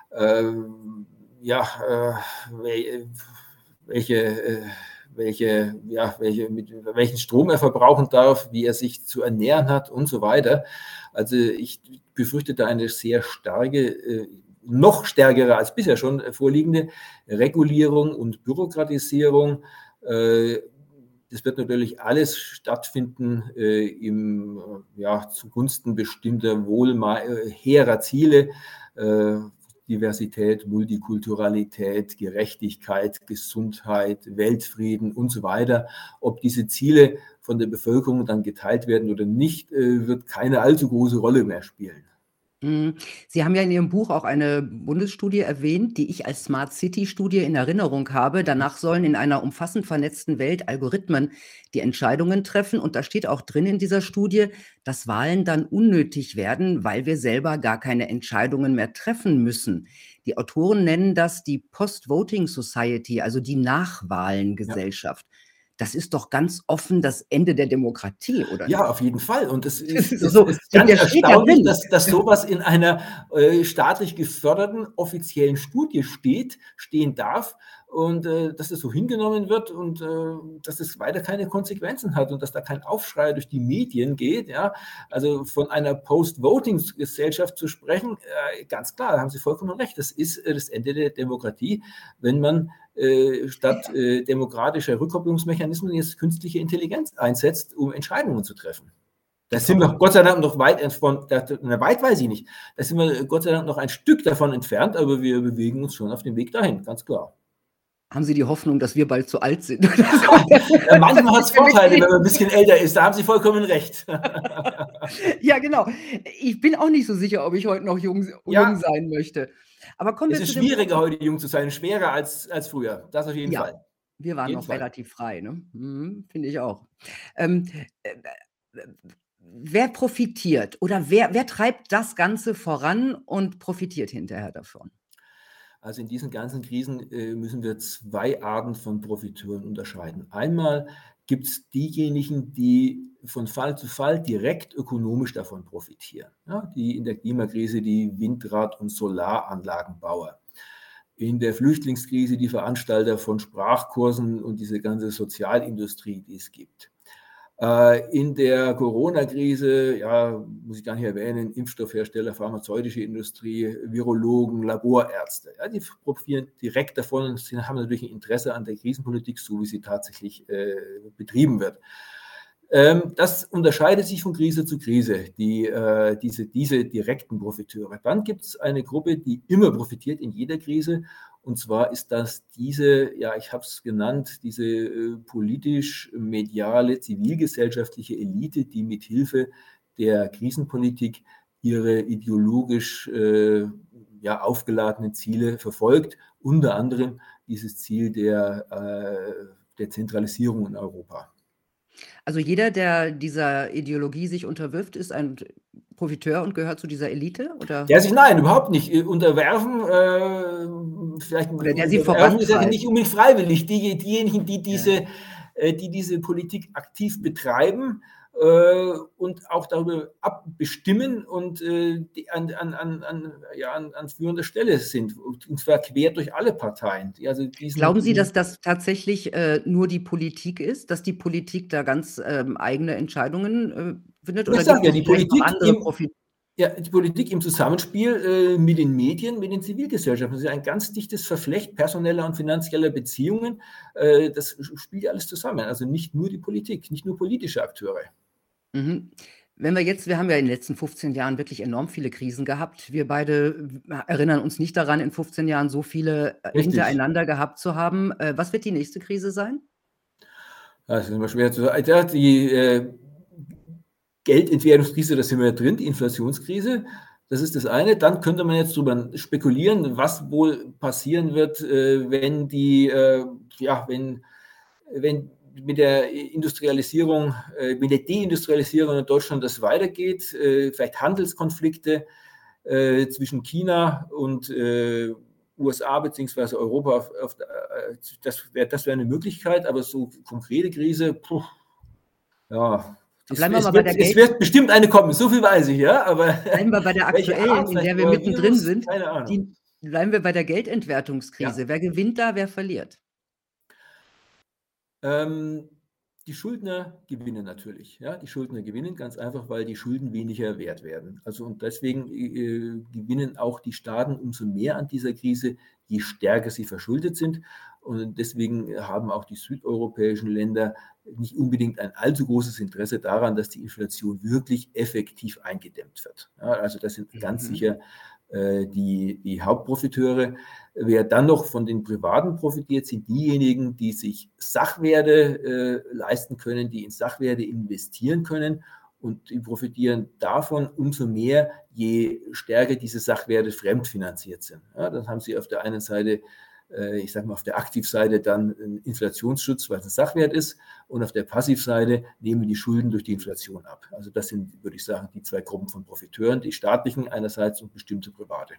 äh, ja, äh, welche, äh, welche, ja, welche, mit welchen Strom er verbrauchen darf, wie er sich zu ernähren hat und so weiter. Also ich befürchte da eine sehr starke äh, noch stärkere als bisher schon vorliegende Regulierung und Bürokratisierung. Äh, das wird natürlich alles stattfinden äh, im, ja, zugunsten bestimmter wohlhehrer Ziele. Äh, Diversität, Multikulturalität, Gerechtigkeit, Gesundheit, Weltfrieden und so weiter. Ob diese Ziele von der Bevölkerung dann geteilt werden oder nicht, wird keine allzu große Rolle mehr spielen. Mhm. Sie haben ja in Ihrem Buch auch eine Bundesstudie erwähnt, die ich als Smart City-Studie in Erinnerung habe. Danach sollen in einer umfassend vernetzten Welt Algorithmen die Entscheidungen treffen. Und da steht auch drin in dieser Studie, dass Wahlen dann unnötig werden, weil wir selber gar keine Entscheidungen mehr treffen müssen. Die Autoren nennen das die Post-Voting Society, also die Nachwahlengesellschaft. Ja das ist doch ganz offen das Ende der Demokratie, oder? Ja, auf jeden Fall. Und es ist, ist, so, ist ganz erstaunlich, dass, dass sowas in einer äh, staatlich geförderten offiziellen Studie steht, stehen darf und äh, dass das so hingenommen wird und äh, dass es weiter keine Konsequenzen hat und dass da kein Aufschrei durch die Medien geht. Ja? Also von einer Post-Voting-Gesellschaft zu sprechen, äh, ganz klar, da haben Sie vollkommen recht. Das ist äh, das Ende der Demokratie, wenn man äh, statt äh, demokratischer Rückkopplungsmechanismen jetzt künstliche Intelligenz einsetzt, um Entscheidungen zu treffen. Da sind wir Gott sei Dank noch weit entfernt, weit weiß ich nicht, da sind wir Gott sei Dank noch ein Stück davon entfernt, aber wir bewegen uns schon auf dem Weg dahin, ganz klar. Haben Sie die Hoffnung, dass wir bald zu alt sind? ja, manchmal hat es Vorteile, wenn man ein bisschen älter ist. Da haben Sie vollkommen recht. ja, genau. Ich bin auch nicht so sicher, ob ich heute noch jung, ja. jung sein möchte. Aber kommen es ist schwieriger, heute jung zu sein, schwerer als, als früher. Das auf jeden ja. Fall. Wir waren noch Fall. relativ frei, ne? Mhm, Finde ich auch. Ähm, äh, wer profitiert oder wer, wer treibt das Ganze voran und profitiert hinterher davon? Also in diesen ganzen Krisen äh, müssen wir zwei Arten von Profiteuren unterscheiden. Einmal gibt es diejenigen, die von Fall zu Fall direkt ökonomisch davon profitieren. Ja, die in der Klimakrise die Windrad- und Solaranlagenbauer. In der Flüchtlingskrise die Veranstalter von Sprachkursen und diese ganze Sozialindustrie, die es gibt. Äh, in der Corona-Krise, ja, muss ich gar nicht erwähnen, Impfstoffhersteller, pharmazeutische Industrie, Virologen, Laborärzte, ja, die profitieren direkt davon und haben natürlich ein Interesse an der Krisenpolitik, so wie sie tatsächlich äh, betrieben wird. Ähm, das unterscheidet sich von Krise zu Krise, die, äh, diese, diese direkten Profiteure. Dann gibt es eine Gruppe, die immer profitiert in jeder Krise und zwar ist das diese, ja, ich habe es genannt, diese äh, politisch-mediale, zivilgesellschaftliche Elite, die mit Hilfe der Krisenpolitik ihre ideologisch äh, ja, aufgeladenen Ziele verfolgt, unter anderem dieses Ziel der, äh, der Zentralisierung in Europa. Also jeder, der dieser Ideologie sich unterwirft, ist ein Profiteur und gehört zu dieser Elite? Oder? Der sich, nein, überhaupt nicht. Äh, unterwerfen, äh, vielleicht oder der sie ist ja nicht unbedingt freiwillig. Die, diejenigen, die diese, ja. äh, die diese Politik aktiv betreiben, äh, und auch darüber abbestimmen und äh, die an, an, an, ja, an, an führender Stelle sind, und zwar quer durch alle Parteien. Also Glauben Sie, dass das tatsächlich nur die Politik ist, dass die Politik da ganz ähm, eigene Entscheidungen findet? Oder ich sage ja, die Politik, im, ja, die Politik im Zusammenspiel äh, mit den Medien, mit den Zivilgesellschaften. Das ist ein ganz dichtes Verflecht personeller und finanzieller Beziehungen. Äh, das spielt alles zusammen. Also nicht nur die Politik, nicht nur politische Akteure. Mhm. Wenn wir jetzt wir haben ja in den letzten 15 Jahren wirklich enorm viele Krisen gehabt. Wir beide erinnern uns nicht daran, in 15 Jahren so viele äh, Richtig. hintereinander gehabt zu haben. Äh, was wird die nächste Krise sein? Das ist immer schwer zu sagen. Die äh, Geldentwertungskrise, da sind wir ja drin, die Inflationskrise. Das ist das eine. Dann könnte man jetzt darüber spekulieren, was wohl passieren wird, äh, wenn die, äh, ja, wenn, wenn mit der Industrialisierung, äh, mit der Deindustrialisierung in Deutschland das weitergeht, vielleicht Handelskonflikte zwischen China und USA bzw. Europa, das wäre das wär eine Möglichkeit, aber so konkrete Krise, puh, ja, es, Bleiben wir mal bei wird, es wird bestimmt eine kommen, so viel weiß ich, ja. Aber bleiben wir bei der aktuellen, in der wir mittendrin sind. Die, bleiben wir bei der Geldentwertungskrise. Ja. Wer gewinnt da, wer verliert? Ähm, die Schuldner gewinnen natürlich. Ja? Die Schuldner gewinnen ganz einfach, weil die Schulden weniger wert werden. Also und deswegen äh, gewinnen auch die Staaten umso mehr an dieser Krise, je stärker sie verschuldet sind. Und deswegen haben auch die südeuropäischen Länder nicht unbedingt ein allzu großes Interesse daran, dass die Inflation wirklich effektiv eingedämmt wird. Ja, also das sind ganz mhm. sicher äh, die, die Hauptprofiteure. Wer dann noch von den Privaten profitiert, sind diejenigen, die sich Sachwerte äh, leisten können, die in Sachwerte investieren können. Und die profitieren davon umso mehr, je stärker diese Sachwerte fremdfinanziert sind. Ja, dann haben sie auf der einen Seite ich sage mal, auf der Aktivseite dann ein Inflationsschutz, weil es ein Sachwert ist, und auf der Passivseite nehmen die Schulden durch die Inflation ab. Also das sind, würde ich sagen, die zwei Gruppen von Profiteuren, die staatlichen einerseits und bestimmte private.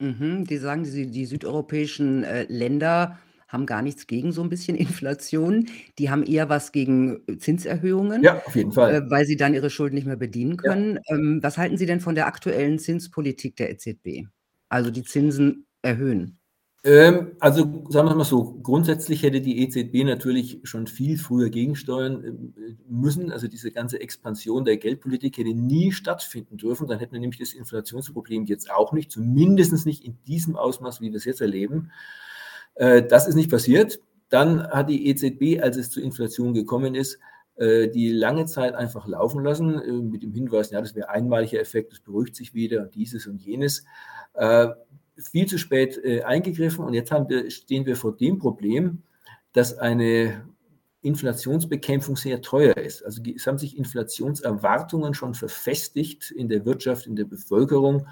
Mhm, die sagen, die, die südeuropäischen äh, Länder haben gar nichts gegen so ein bisschen Inflation. Die haben eher was gegen Zinserhöhungen. Ja, auf jeden Fall. Äh, weil sie dann ihre Schulden nicht mehr bedienen können. Ja. Ähm, was halten Sie denn von der aktuellen Zinspolitik der EZB? Also die Zinsen erhöhen. Ähm, also sagen wir mal so, grundsätzlich hätte die EZB natürlich schon viel früher gegensteuern äh, müssen. Also diese ganze Expansion der Geldpolitik hätte nie stattfinden dürfen. Dann hätten wir nämlich das Inflationsproblem jetzt auch nicht, zumindest nicht in diesem Ausmaß, wie wir es jetzt erleben. Äh, das ist nicht passiert. Dann hat die EZB, als es zur Inflation gekommen ist, äh, die lange Zeit einfach laufen lassen, mit dem Hinweis, ja, das wäre einmaliger Effekt, das beruhigt sich wieder und dieses und jenes viel zu spät äh, eingegriffen und jetzt wir, stehen wir vor dem Problem, dass eine Inflationsbekämpfung sehr teuer ist. Also es haben sich Inflationserwartungen schon verfestigt in der Wirtschaft, in der Bevölkerung.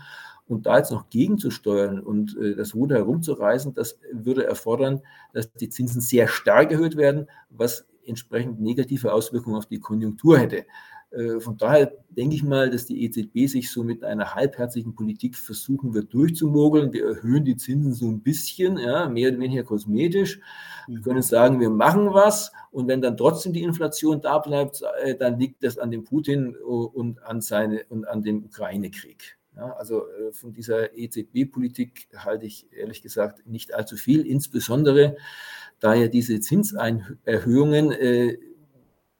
Und da jetzt noch gegenzusteuern und äh, das Ruder herumzureißen, das würde erfordern, dass die Zinsen sehr stark erhöht werden, was entsprechend negative Auswirkungen auf die Konjunktur hätte. Äh, von daher denke ich mal, dass die EZB sich so mit einer halbherzigen Politik versuchen wird durchzumogeln. Wir erhöhen die Zinsen so ein bisschen, ja, mehr oder weniger kosmetisch. Wir können sagen, wir machen was und wenn dann trotzdem die Inflation da bleibt, äh, dann liegt das an dem Putin und an, seine, und an dem Ukraine-Krieg. Ja, also äh, von dieser EZB-Politik halte ich ehrlich gesagt nicht allzu viel, insbesondere da ja diese Zinserhöhungen äh,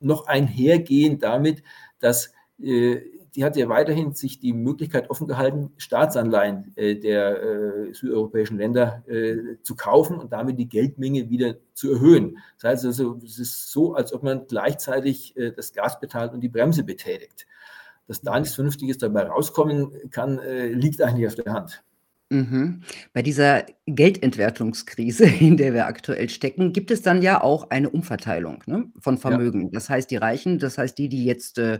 noch einhergehen damit, dass äh, die hat ja weiterhin sich die Möglichkeit offen gehalten, Staatsanleihen äh, der äh, südeuropäischen Länder äh, zu kaufen und damit die Geldmenge wieder zu erhöhen. Das heißt also, es ist so, als ob man gleichzeitig äh, das Gas bezahlt und die Bremse betätigt. Dass da nichts Vernünftiges dabei rauskommen kann, äh, liegt eigentlich auf der Hand. Mhm. Bei dieser Geldentwertungskrise, in der wir aktuell stecken, gibt es dann ja auch eine Umverteilung, ne, von Ja. Vermögen. Das heißt, die Reichen, das heißt die, die jetzt, äh,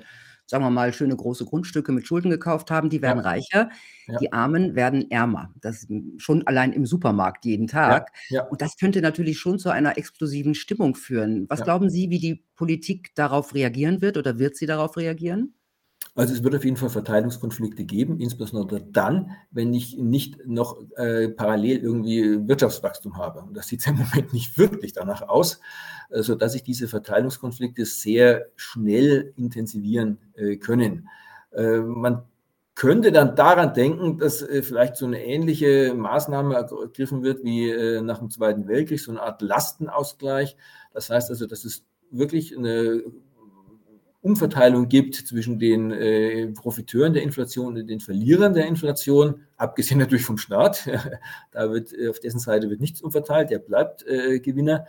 sagen wir mal, schöne große Grundstücke mit Schulden gekauft haben, die werden Ja. reicher. Ja. Die Armen werden ärmer. Das schon allein im Supermarkt jeden Ja, Tag. ja. Und das könnte natürlich schon zu einer explosiven Stimmung führen. Was Ja. glauben Sie, wie die Politik darauf reagieren wird oder wird sie darauf reagieren? Also es wird auf jeden Fall Verteilungskonflikte geben, insbesondere dann, wenn ich nicht noch äh, parallel irgendwie Wirtschaftswachstum habe. Und das sieht ja im Moment nicht wirklich danach aus, äh, sodass sich diese Verteilungskonflikte sehr schnell intensivieren äh, können. Äh, man könnte dann daran denken, dass äh, vielleicht so eine ähnliche Maßnahme ergriffen wird wie äh, nach dem Zweiten Weltkrieg, so eine Art Lastenausgleich. Das heißt also, dass es wirklich eine Umverteilung gibt zwischen den äh, Profiteuren der Inflation und den Verlierern der Inflation, abgesehen natürlich vom Staat. da wird äh, auf dessen Seite wird nichts umverteilt, der bleibt äh, Gewinner.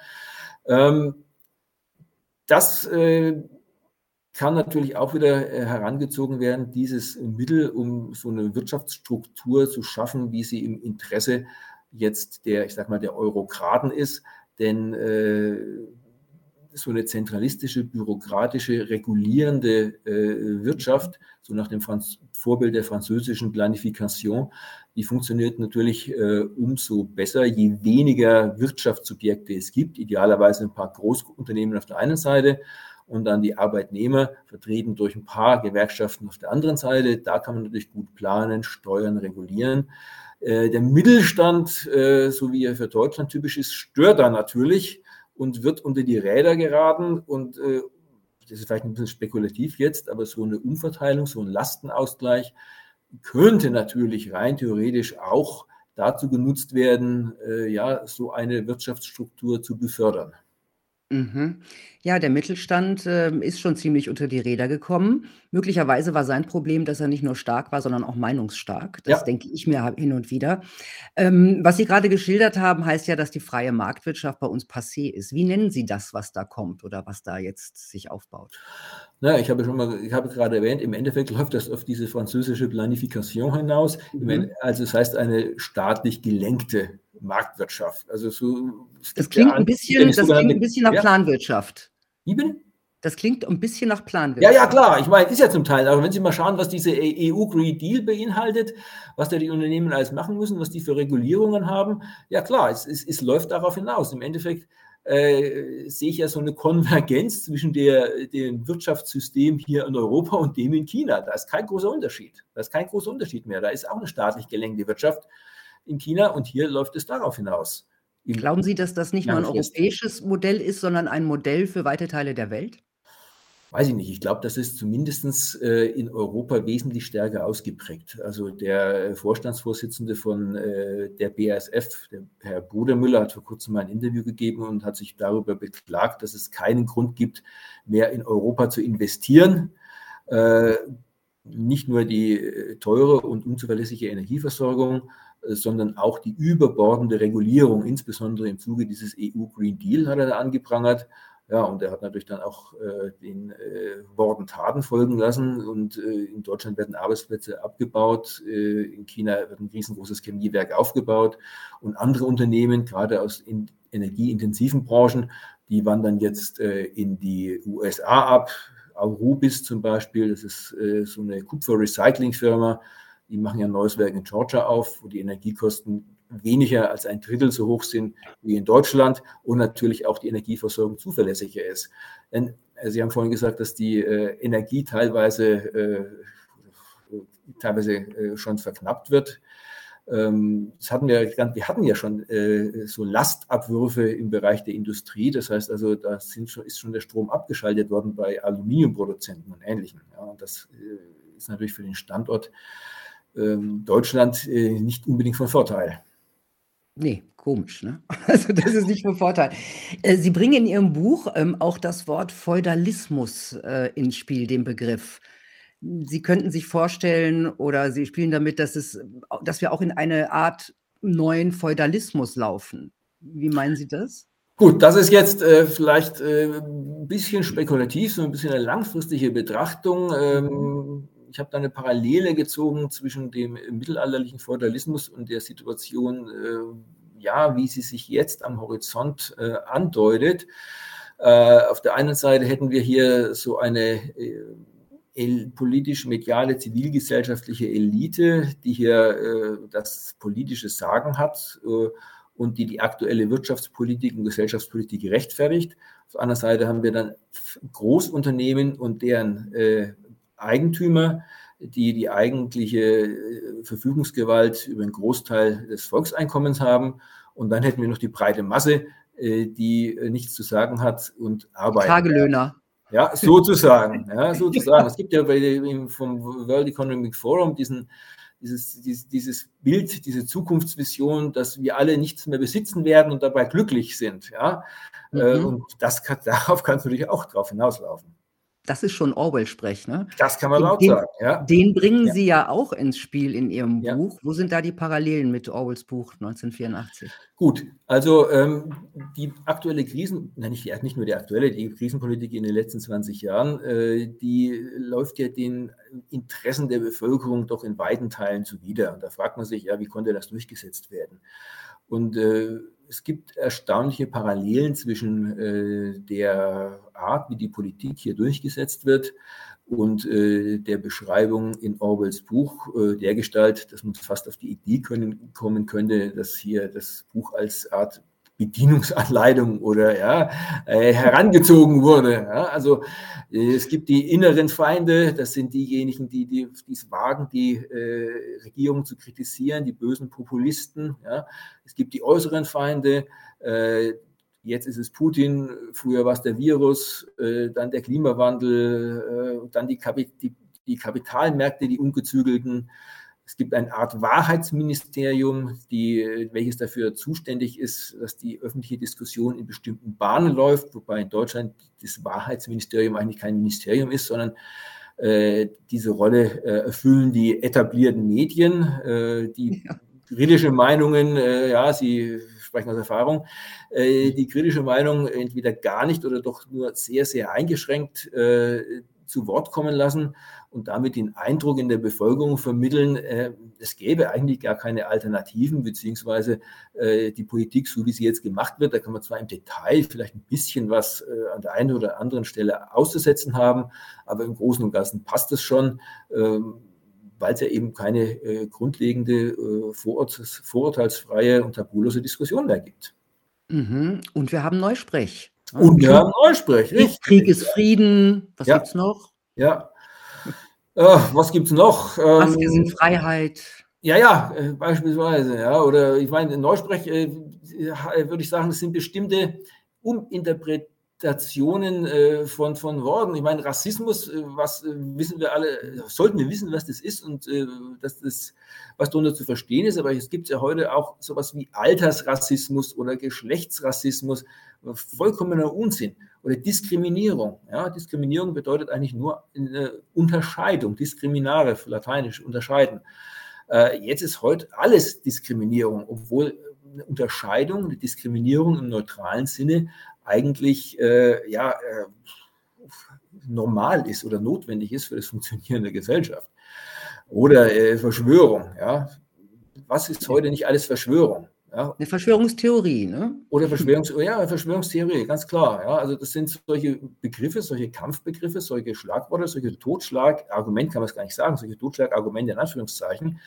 Ähm, das äh, kann natürlich auch wieder äh, herangezogen werden, dieses Mittel, um so eine Wirtschaftsstruktur zu schaffen, wie sie im Interesse jetzt der, ich sag mal, der Eurokraten ist. Denn äh, so eine zentralistische, bürokratische, regulierende äh, Wirtschaft, so nach dem Franz Vorbild der französischen Planification, die funktioniert natürlich äh, umso besser, je weniger Wirtschaftssubjekte es gibt, idealerweise ein paar Großunternehmen auf der einen Seite und dann die Arbeitnehmer vertreten durch ein paar Gewerkschaften auf der anderen Seite. Da kann man natürlich gut planen, steuern, regulieren. Äh, der Mittelstand, äh, so wie er für Deutschland typisch ist, stört da natürlich und wird unter die Räder geraten. Und äh, das ist vielleicht ein bisschen spekulativ jetzt, aber so eine Umverteilung, so ein Lastenausgleich könnte natürlich rein theoretisch auch dazu genutzt werden, äh, ja, so eine Wirtschaftsstruktur zu befördern. Mhm. Ja, der Mittelstand, ähm, ist schon ziemlich unter die Räder gekommen. Möglicherweise war sein Problem, dass er nicht nur stark war, sondern auch meinungsstark. Das Ja. denke ich mir hin und wieder. Ähm, was Sie gerade geschildert haben, heißt ja, dass die freie Marktwirtschaft bei uns passé ist. Wie nennen Sie das, was da kommt oder was da jetzt sich aufbaut? Na ja, ich habe schon mal ich habe gerade erwähnt, im Endeffekt läuft das auf diese französische Planification hinaus. Mhm. also, es heißt eine staatlich gelenkte Marktwirtschaft. Also, so Das ja klingt 'n an bisschen das klingt sogenannte 'n bisschen nach ja? Planwirtschaft. Wie bitte? Das klingt 'n bisschen nach Ja, Planwirtschaft. ja, klar. Ich meine, ist ja zum Teil. Aber wenn Sie mal schauen, was diese EU Green Deal beinhaltet, was da die Unternehmen alles machen müssen, was die für Regulierungen haben, ja klar, es es es läuft darauf hinaus. Im Endeffekt, äh, sehe ich ja so eine Konvergenz zwischen der dem Wirtschaftssystem hier in Europa und dem in China. Da ist kein großer Unterschied. Da ist kein großer Unterschied mehr. Da ist auch eine staatlich gelenkte Wirtschaft in China und hier läuft es darauf hinaus. Glauben Sie, dass das nicht nur 'n Manifest. europäisches Modell ist, sondern ein Modell für weite Teile der Welt? Weiß ich nicht. Ich glaube, das ist zumindestens, äh, in Europa wesentlich stärker ausgeprägt. Also, der Vorstandsvorsitzende von, äh, der BASF, der Herr Brudermüller, hat vor Kurzem mal ein Interview gegeben und hat sich darüber beklagt, dass es keinen Grund gibt, mehr in Europa zu investieren. Äh, nicht nur die, äh, teure und unzuverlässige Energieversorgung, äh, sondern auch die überbordende Regulierung, insbesondere im Zuge dieses EU Green Deal, hat er da angeprangert. Ja, und er hat natürlich dann auch, äh, den, äh, Worten Taten folgen lassen und, äh, in Deutschland werden Arbeitsplätze abgebaut, äh, in China wird 'n riesengroßes Chemiewerk aufgebaut und andere Unternehmen, grade aus in energieintensiven Branchen, die wandern jetzt, äh, in die USA ab. Aurubis zum Beispiel, das ist, äh, so 'ne Kupfer-Recycling-Firma, die machen ja 'n neues Werk in Georgia auf, wo die Energiekosten weniger als ein Drittel so hoch sind wie in Deutschland und natürlich auch die Energieversorgung zuverlässiger ist. Denn äh, Sie haben vorhin gesagt, dass die äh, Energie teilweise, äh, teilweise äh, schon verknappt wird. Ähm, das hatten wir, wir hatten ja schon äh, so Lastabwürfe im Bereich der Industrie. Das heißt also, da schon, ist schon der Strom abgeschaltet worden bei Aluminiumproduzenten und Ähnlichem. Ja, und das ist natürlich für den Standort Deutschland äh, nicht unbedingt von Vorteil. Nee, komisch, ne? Also das ist nicht von Vorteil. Äh, Sie bringen in Ihrem Buch ähm, auch das Wort Feudalismus äh, ins Spiel, den Begriff. Sie könnten sich vorstellen oder Sie spielen damit, dass, es, dass wir auch in eine Art neuen Feudalismus laufen. Wie meinen Sie das? Gut, das ist jetzt äh, vielleicht äh, ein bisschen spekulativ, so ein bisschen eine langfristige Betrachtung. Ähm, ich habe da eine Parallele gezogen zwischen dem mittelalterlichen Feudalismus und der Situation, äh, ja, wie sie sich jetzt am Horizont äh, andeutet. Äh, auf der einen Seite hätten wir hier so eine äh, politisch-mediale, zivilgesellschaftliche Elite, die hier äh, das politische Sagen hat äh, und die die aktuelle Wirtschaftspolitik und Gesellschaftspolitik rechtfertigt. Auf der anderen Seite haben wir dann Großunternehmen und deren Eigentümer, die die eigentliche äh, Verfügungsgewalt über einen Großteil des Volkseinkommens haben. Und dann hätten wir noch die breite Masse, äh, die äh, nichts zu sagen hat und arbeitet. Tagelöhner. Ja, sozusagen. Ja, sozusagen. es gibt ja bei dem, vom World Economic Forum diesen, dieses, dieses, dieses Bild, diese Zukunftsvision, dass wir alle nichts mehr besitzen werden und dabei glücklich sind. Ja? Mhm. Und das kann, darauf kann es natürlich auch drauf hinauslaufen. Das ist schon Orwell-Sprech, ne? Das kann man laut den, sagen, ja. Den bringen ja. Sie ja auch ins Spiel in Ihrem ja. Buch. Wo sind da die Parallelen mit Orwells Buch 1984? Gut, also ähm, die aktuelle Krisen, nein, nicht, nicht nur die aktuelle, die Krisenpolitik in den letzten 20 Jahren, äh, die läuft ja den Interessen der Bevölkerung doch in weiten Teilen zuwider. Und da fragt man sich, ja, wie konnte das durchgesetzt werden? Und äh, es gibt erstaunliche Parallelen zwischen äh, der Art, wie die Politik hier durchgesetzt wird und äh, der Beschreibung in Orwells Buch, äh, der Gestalt, dass man fast auf die Idee können, kommen könnte, dass hier das Buch als Art Bedienungsanleitung oder ja, äh, herangezogen wurde. Ja. Also äh, es gibt die inneren Feinde, das sind diejenigen, die, die es wagen, die äh, Regierung zu kritisieren, die bösen Populisten. Ja. Es gibt die äußeren Feinde, äh, jetzt ist es Putin, früher war es der Virus, äh, dann der Klimawandel, äh, dann die, die, die Kapitalmärkte, die ungezügelten. Es gibt eine Art Wahrheitsministerium, die, welches dafür zuständig ist, dass die öffentliche Diskussion in bestimmten Bahnen läuft, wobei in Deutschland das Wahrheitsministerium eigentlich kein Ministerium ist, sondern äh, diese Rolle äh, erfüllen die etablierten Medien, äh, die ja. kritische Meinungen, äh, ja, Sie sprechen aus Erfahrung, äh, die kritische Meinung entweder gar nicht oder doch nur sehr, sehr eingeschränkt äh, zu Wort kommen lassen und damit den Eindruck in der Bevölkerung vermitteln, äh, es gäbe eigentlich gar keine Alternativen, beziehungsweise äh, die Politik, so wie sie jetzt gemacht wird, da kann man zwar im Detail vielleicht ein bisschen was äh, an der einen oder anderen Stelle auszusetzen haben, aber im Großen und Ganzen passt es schon. Ähm, weil es ja eben keine äh, grundlegende, äh, vorurteils, vorurteilsfreie und tabulose Diskussion mehr gibt. Mhm. Und wir haben Neusprech. Und wir haben Neusprech, richtig. Krieg ist Frieden. Was ja. es noch? Ja. Äh, was es noch? Ähm, Maske sind Freiheit. Ja, ja, äh, beispielsweise, ja. Oder ich meine, Neusprech, äh, äh, würde ich sagen, es sind bestimmte Uminterpretationen Interpretationen äh, von, von Worten. Ich meine, Rassismus, äh, was äh, wissen wir alle, sollten wir wissen, was das ist und äh, dass das, was darunter zu verstehen ist, aber es gibt ja heute auch sowas wie Altersrassismus oder Geschlechtsrassismus, vollkommener Unsinn oder Diskriminierung. Ja, Diskriminierung bedeutet eigentlich nur eine Unterscheidung, diskriminare, für Lateinisch unterscheiden. Äh, jetzt ist heute alles Diskriminierung, obwohl eine Unterscheidung, eine Diskriminierung im neutralen Sinne eigentlich äh, ja, äh, normal ist oder notwendig ist für das Funktionieren der Gesellschaft. Oder äh, Verschwörung. Ja. Was ist heute nicht alles Verschwörung? Ja. Eine Verschwörungstheorie, ne? Oder Verschwörungs ja, Verschwörungstheorie, ganz klar. Ja. Also das sind solche Begriffe, solche Kampfbegriffe, solche Schlagworte, solche Totschlagargumente, kann man es gar nicht sagen, solche Totschlagargumente in Anführungszeichen,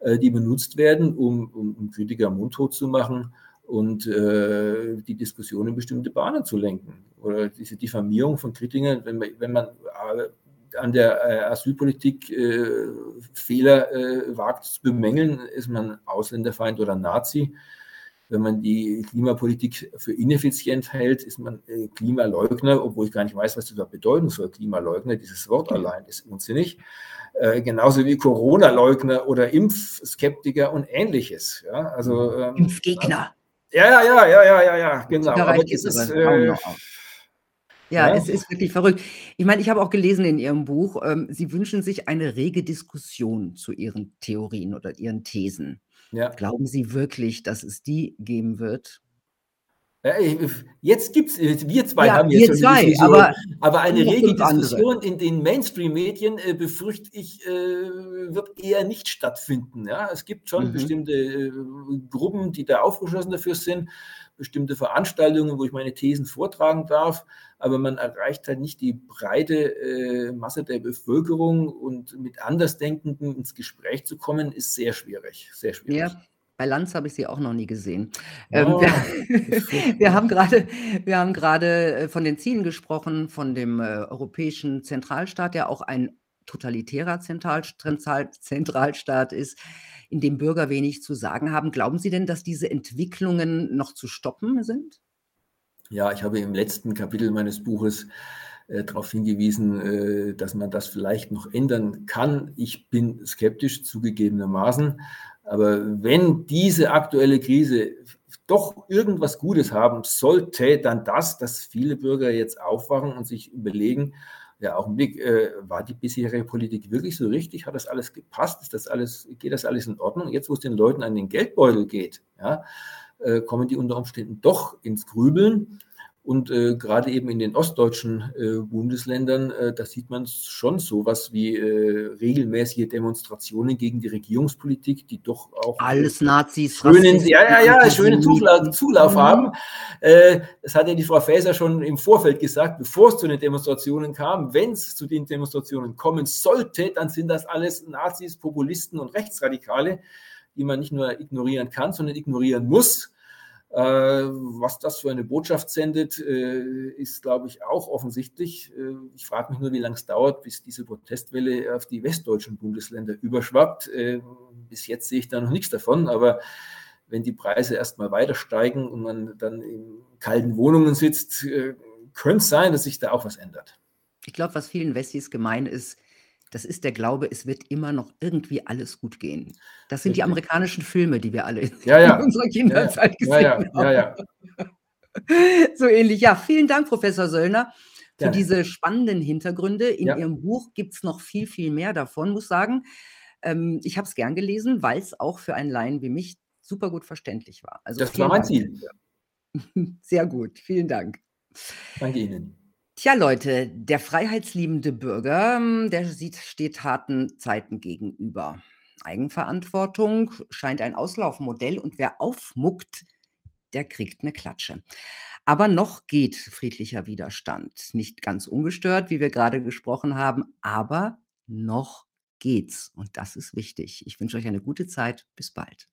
äh, die benutzt werden, um, um, um Kritiker mundtot zu machen und äh, die Diskussion in bestimmte Bahnen zu lenken. Oder diese Diffamierung von Kritikern, wenn man, wenn man äh, an der äh, Asylpolitik äh, Fehler äh, wagt zu bemängeln, ist man Ausländerfeind oder Nazi. Wenn man die Klimapolitik für ineffizient hält, ist man äh, Klimaleugner, obwohl ich gar nicht weiß, was das bedeuten soll. Klimaleugner, dieses Wort allein ist unsinnig. Äh, genauso wie Corona-Leugner oder Impfskeptiker und ähnliches. Ja, also, ähm, Impfgegner. Ja, ja, ja, ja, ja, ja, ja, genau. Aber das ist, äh, ja, ja, es ist wirklich verrückt. Ich meine, ich habe auch gelesen in Ihrem Buch, ähm, Sie wünschen sich eine rege Diskussion zu Ihren Theorien oder Ihren Thesen. Ja. Glauben Sie wirklich, dass es die geben wird? Jetzt gibt es, äh, wir zwei ja, haben jetzt schon zwei, Diskussion, aber, aber eine rege Diskussion in den Mainstream-Medien, äh, befürchte ich, äh, wird eher nicht stattfinden. Ja? Es gibt schon mhm. bestimmte äh, Gruppen, die da aufgeschlossen dafür sind, bestimmte Veranstaltungen, wo ich meine Thesen vortragen darf, aber man erreicht halt nicht die breite äh, Masse der Bevölkerung und mit Andersdenkenden ins Gespräch zu kommen, ist sehr schwierig, sehr schwierig. Ja. Bei Lanz habe ich sie auch noch nie gesehen. Oh. wir, wir, haben gerade, wir haben gerade äh, von den Zielen gesprochen, von dem äh, europäischen Zentralstaat, der auch ein totalitärer Zentral Zentralstaat ist in dem Bürger wenig zu sagen haben. Glauben Sie denn, dass diese Entwicklungen noch zu stoppen sind? Ja, ich habe im letzten Kapitel meines Buches äh, darauf hingewiesen, äh, dass man das vielleicht noch ändern kann. Ich bin skeptisch zugegebenermaßen, aber wenn diese aktuelle Krise doch irgendwas Gutes haben sollte, dann das, dass viele Bürger jetzt aufwachen und sich überlegen, ja, Augenblick, äh, war die bisherige Politik wirklich so richtig? Hat das alles gepasst? Ist das alles, geht das alles in Ordnung? Jetzt, wo es den Leuten an den Geldbeutel geht, ja, äh, kommen die unter Umständen doch ins Grübeln. Und äh, gerade eben in den ostdeutschen äh, Bundesländern, äh, da sieht man schon sowas wie äh, regelmäßige Demonstrationen gegen die Regierungspolitik, die doch auch alles Nazis, schönen, ja, ja, ja, schönen Zulauf, Zulauf mhm. haben. Äh, das hat ja die Frau Faeser schon im Vorfeld gesagt, bevor es zu den Demonstrationen kam. Wenn es zu den Demonstrationen kommen sollte, dann sind das alles Nazis, Populisten und Rechtsradikale, die man nicht nur ignorieren kann, sondern ignorieren muss. Äh, was das für eine Botschaft sendet, äh, ist, glaube ich, auch offensichtlich. Äh, ich frage mich nur, wie lange es dauert, bis diese Protestwelle auf die westdeutschen Bundesländer überschwappt. Bis jetzt sehe ich da noch nichts davon, aber wenn die Preise erstmal weiter steigen und man dann in kalten Wohnungen sitzt, könnte es sein, dass sich da auch was ändert. Ich glaube, was vielen Wessis gemein ist, das ist der Glaube, es wird immer noch irgendwie alles gut gehen. Das sind die amerikanischen Filme, die wir alle ja, ja. in unserer Kinderzeit ja, gesehen haben. So ähnlich. Ja, vielen Dank, Professor Söllner, für diese spannenden Hintergründe. In Ihrem Buch gibt es noch viel, viel mehr davon, muss sagen. Ähm, ich habe es gern gelesen, weil es auch für einen Laien wie mich super gut verständlich war. Also das war mein Ziel. Sehr gut, vielen Dank. Danke Ihnen. Tja, Leute, der freiheitsliebende Bürger, hm, der sieht, steht harten Zeiten gegenüber. Eigenverantwortung scheint ein Auslaufmodell und wer aufmuckt, der kriegt eine Klatsche. Aber noch geht friedlicher Widerstand. Nicht ganz ungestört, wie wir gerade gesprochen haben, aber noch geht's. Und das ist wichtig. Ich wünsche euch eine gute Zeit. Bis bald.